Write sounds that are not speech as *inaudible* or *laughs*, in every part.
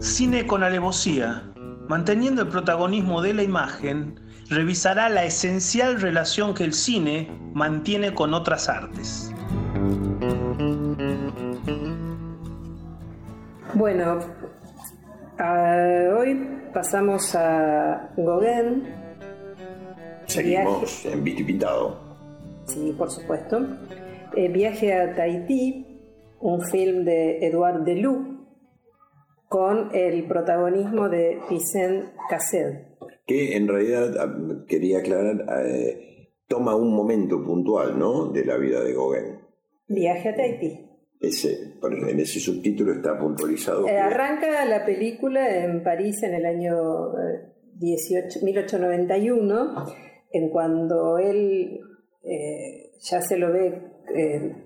Cine con alevosía, manteniendo el protagonismo de la imagen, revisará la esencial relación que el cine mantiene con otras artes. Bueno, hoy pasamos a Gauguin. Seguimos en Viti Pintado. Sí, por supuesto. Eh, viaje a Tahití, un film de Edouard Deloup con el protagonismo de Vicente Cassel. Que en realidad, ah, quería aclarar, eh, toma un momento puntual ¿no? de la vida de Gauguin. Viaje a Tahití. Ese, en ese subtítulo está puntualizado. Eh, arranca la película en París en el año 18, 1891, en cuando él eh, ya se lo ve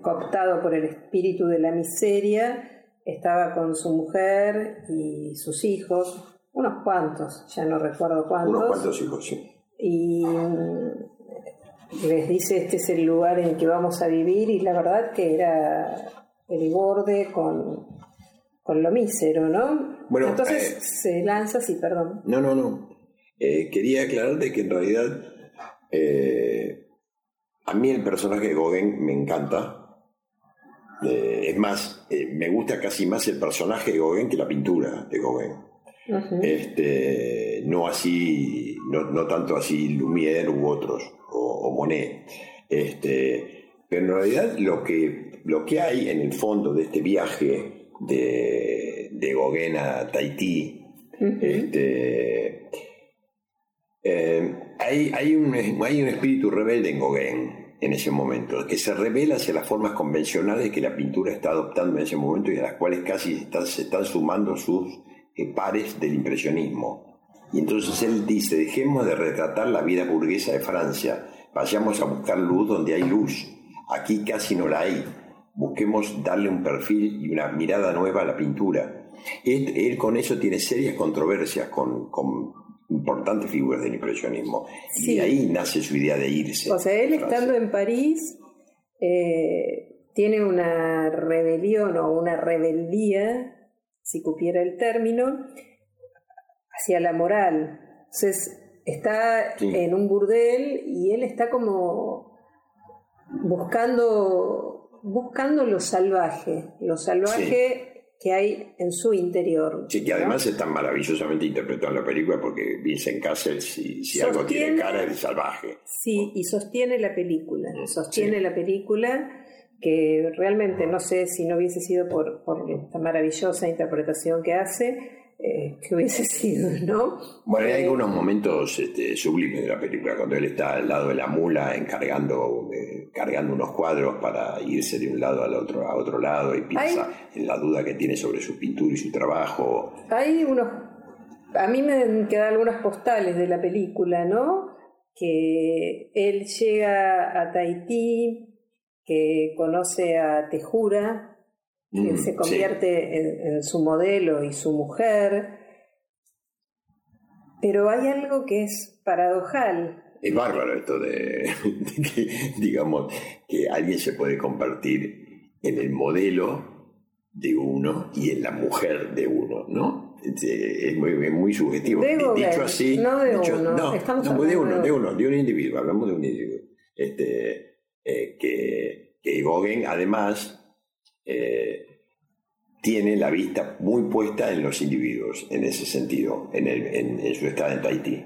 cooptado por el espíritu de la miseria estaba con su mujer y sus hijos, unos cuantos, ya no recuerdo cuántos. Unos cuantos hijos, sí. Y mm, les dice, este es el lugar en que vamos a vivir y la verdad que era el borde con, con lo mísero, ¿no? Bueno, Entonces eh, se lanza, sí, perdón. No, no, no. Eh, quería aclararte que en realidad eh, a mí el personaje de Gauguin me encanta eh, es más, eh, me gusta casi más el personaje de Gauguin que la pintura de Gauguin. este, no así, no, tanto así Lumière u otros, o, Monet. Este, pero en realidad lo que, lo que hay en el fondo de este viaje de, de Gauguin a Tahití, este, eh, hay, hay, un, hay un espíritu rebelde en Gauguin en ese momento, que se revela hacia las formas convencionales que la pintura está adoptando en ese momento y a las cuales casi se están sumando sus eh, pares del impresionismo. Y entonces él dice, dejemos de retratar la vida burguesa de Francia, vayamos a buscar luz donde hay luz, aquí casi no la hay, busquemos darle un perfil y una mirada nueva a la pintura. Él, con eso tiene serias controversias con, con importantes figuras del impresionismo. Y ahí nace su idea de irse. O sea, él estando en París eh, tiene una rebelión o una rebeldía, si cupiera el término, hacia la moral. Entonces está en un burdel y él está como buscando buscando lo salvaje, lo salvaje que hay en su interior. Sí, que además está maravillosamente interpretado en la película porque Vincent Castle, si, si algo tiene cara, es salvaje. Sí, y sostiene la película, sostiene la película que realmente no sé si no hubiese sido por, por esta maravillosa interpretación que hace, eh, que hubiese sido, ¿no? Bueno, hay eh, algunos momentos este, sublimes de la película, cuando él está al lado de la mula encargando, eh, cargando unos cuadros para irse de un lado al otro, a otro lado y piensa en la duda que tiene sobre su pintura y su trabajo. Hay unos, a mí me quedan algunas postales de la película, ¿no? Que él llega a Tahití, que conoce a Tejura, que se convierte en, su modelo y su mujer. Pero hay algo que es paradojal. Es bárbaro esto *laughs* de, que, digamos, que alguien se puede convertir en el modelo de uno y en la mujer de uno, ¿no? Es muy, muy subjetivo. dicho así, no de uno, no, de uno, de uno, de un individuo, hablamos de un individuo. Este, eh, que, que Gauguin, además, eh, tiene la vista muy puesta en los individuos, en ese sentido, en, en, su estado en Tahití.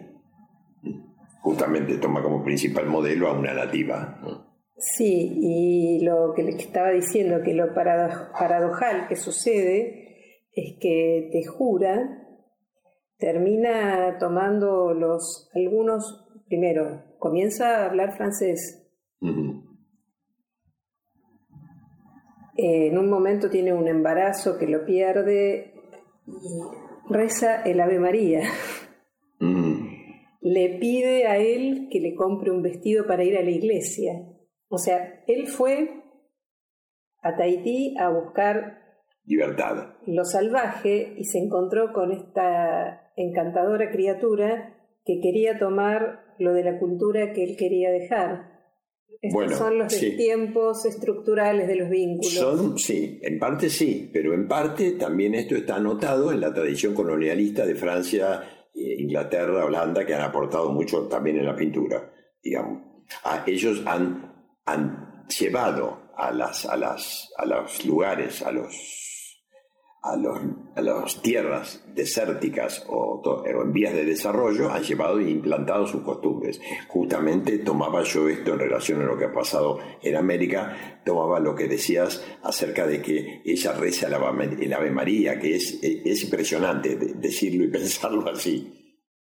Justamente toma como principal modelo a una nativa. Sí, y lo que le estaba diciendo, que lo paradojal que sucede es que te jura termina tomando los algunos primero comienza a hablar francés en un momento tiene un embarazo que lo pierde y reza el Ave María. Mm. Le pide a él que le compre un vestido para ir a la iglesia. O sea, él fue a Tahití a buscar libertad. Lo salvaje y se encontró con esta encantadora criatura que quería tomar lo de la cultura que él quería dejar. Estos son los tiempos estructurales de los vínculos. Son, sí, en parte sí, pero en parte también esto está anotado en la tradición colonialista de Francia, eh, Inglaterra, Holanda, que han aportado mucho también en la pintura, digamos. Ah, ellos han, han llevado a, las, a, las, a los lugares, a los a, los, a las tierras desérticas o, en vías de desarrollo han llevado e implantado sus costumbres. Justamente tomaba yo esto en relación a lo que ha pasado en América, tomaba lo que decías acerca de que ella reza el Ave, María, que es, es impresionante decirlo y *laughs* pensarlo así.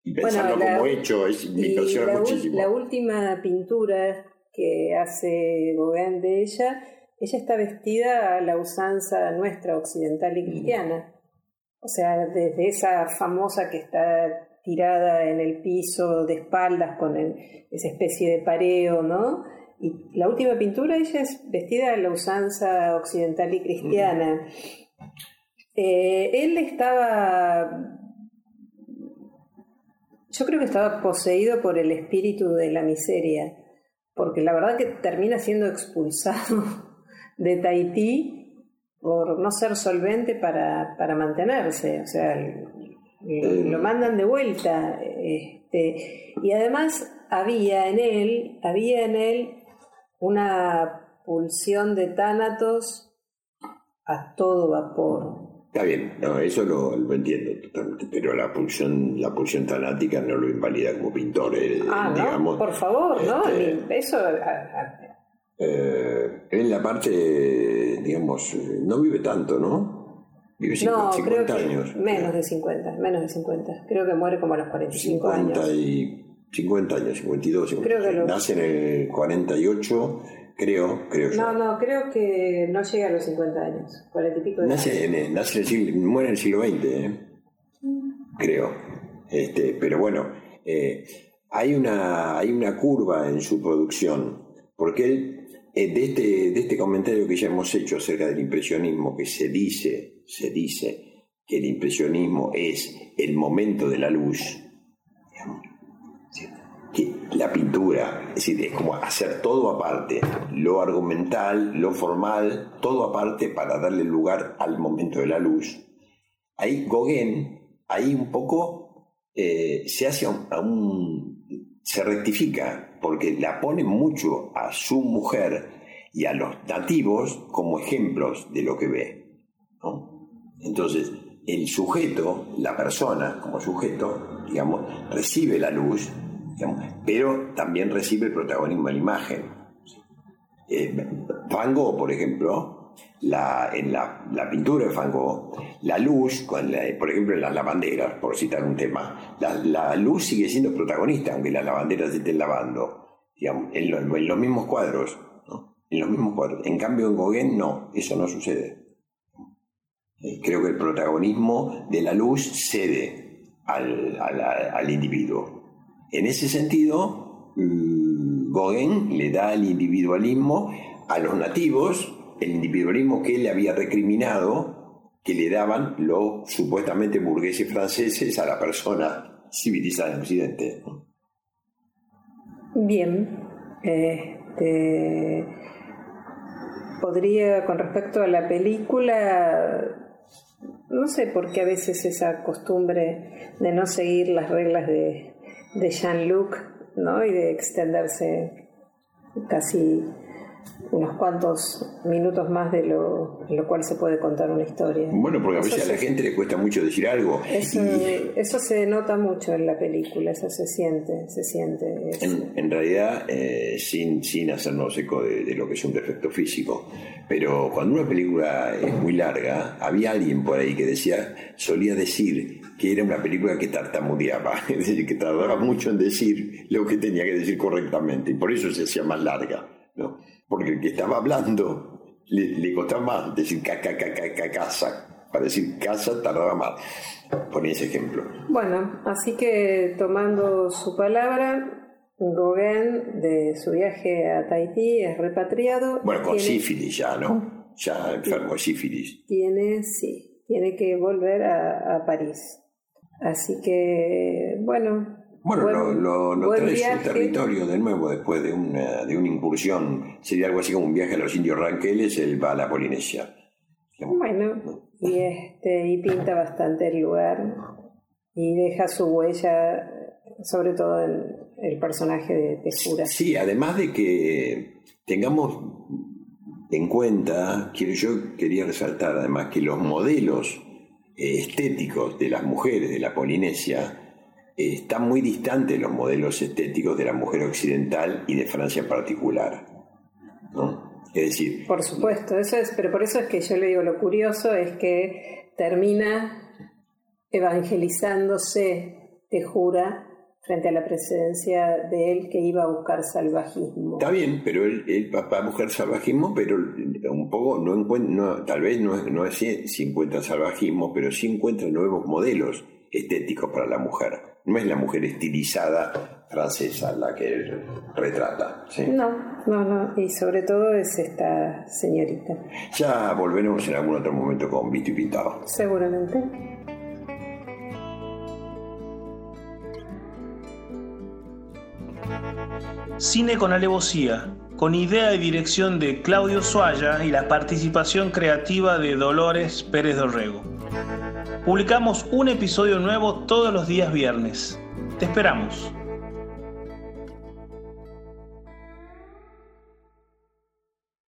Y pensarlo como hecho, es, me impresiona muchísimo. La última pintura que hace Gauguin de ella ella está vestida a la usanza nuestra occidental y cristiana. O sea, desde esa famosa que está tirada en el piso de espaldas con esa especie de pareo, ¿no? Y la última pintura, ella es vestida a la usanza occidental y cristiana. Eh, él estaba, yo creo que estaba poseído por el espíritu de la miseria, porque la verdad que termina siendo expulsado de Tahití por no ser solvente para, mantenerse, o sea, lo mandan de vuelta. Este, y además había en él, había en él una pulsión de tánatos a todo vapor. Está bien, no, eso lo, entiendo totalmente, pero la pulsión, la pulsión tanática no lo invalida como pintor, eh, ah, digamos. por favor, ¿no? Este, eso eh, en la parte, digamos, no vive tanto, ¿no? Vive 50, no, 50 años. Menos de 50, menos de 50. Creo que muere como a los 45 años. Y 50 años, 52, 52. Nace en el 48, creo, creo yo. No, no, creo que no llega a los 50 años, 40 y pico de nace, años. En, nace el siglo, muere en el siglo XX, ¿eh? creo. Este, pero bueno, eh, hay, una, hay una curva en su producción, porque él eh, de, este, de este comentario que ya hemos hecho acerca del impresionismo, que se dice, se dice que el impresionismo es el momento de la luz, que la pintura, es decir, es como hacer todo aparte, lo argumental, lo formal, todo aparte para darle lugar al momento de la luz. Ahí Gauguin, ahí un poco eh, se hace a un, se rectifica, porque la pone mucho a su mujer y a los nativos como ejemplos de lo que ve. Entonces, el sujeto, la persona como sujeto, digamos, recibe la luz, pero también recibe el protagonismo de la imagen. Eh, Van Gogh, por ejemplo, la, en la, pintura de Van Gogh, la luz, por ejemplo en las lavanderas, por citar un tema, la, luz sigue siendo protagonista, aunque las lavanderas se estén lavando, en, los mismos cuadros, en los mismos cuadros. En cambio en Gauguin no, eso no sucede. Eh, creo que el protagonismo de la luz cede al, al individuo. En ese sentido, mm, Gauguin le da el individualismo a los nativos, el individualismo que él había recriminado, que le daban los supuestamente burgueses franceses a la persona civilizada en Occidente. Bien, este, podría, con respecto a la película, no sé por qué a veces esa costumbre de no seguir las reglas de, de Jean-Luc, ¿no? Y de extenderse casi unos cuantos minutos más de lo, lo cual se puede contar una historia. Bueno, porque a veces a la gente le cuesta mucho decir algo. Eso, se nota mucho en la película, eso se siente, se siente. En, realidad, eh, sin, sin hacernos eco de, lo que es un defecto físico, pero cuando una película es muy larga, había alguien por ahí que decía, solía decir que era una película que tartamudeaba, *laughs* es decir, que tardaba mucho en decir lo que tenía que decir correctamente, y por eso se hacía más larga. ¿no? Porque el que estaba hablando le, costaba más decir caca, caca, casa. Para decir casa tardaba más. Poné ese ejemplo. Bueno, así que tomando su palabra, Gauguin de su viaje a Tahití es repatriado. Bueno, con sífilis ya, ¿no? Ya enfermo de sífilis. Tiene, sí, tiene que volver a, a París. Así que, bueno, Bueno, lo, lo, trae su territorio de nuevo después de una, de una incursión. Sería algo así como un viaje a los indios ranqueles, él va a la Polinesia. Bueno, y, este, y pinta bastante el lugar y deja su huella, sobre todo el personaje de, de Sí, además de que tengamos en cuenta, quiero, yo quería resaltar además que los modelos estéticos de las mujeres de la Polinesia están muy distantes los modelos estéticos de la mujer occidental y de Francia en particular. ¿no? Es decir... Por supuesto, eso es, pero por eso es que yo le digo lo curioso es que termina evangelizándose, te jura, frente a la presencia de él que iba a buscar salvajismo. Está bien, pero él, va a buscar salvajismo, pero un poco no encuentra, tal vez no, no es si encuentra salvajismo, pero sí encuentra nuevos modelos estéticos para la mujer. No es la mujer estilizada francesa la que él retrata. No, no, no, y sobre todo es esta señorita. Ya volveremos en algún otro momento con Vito y Pintado. Seguramente. Cine con alevosía, con idea y dirección de Claudio Suaya y la participación creativa de Dolores Pérez Dorrego. Publicamos un episodio nuevo todos los días viernes. Te esperamos.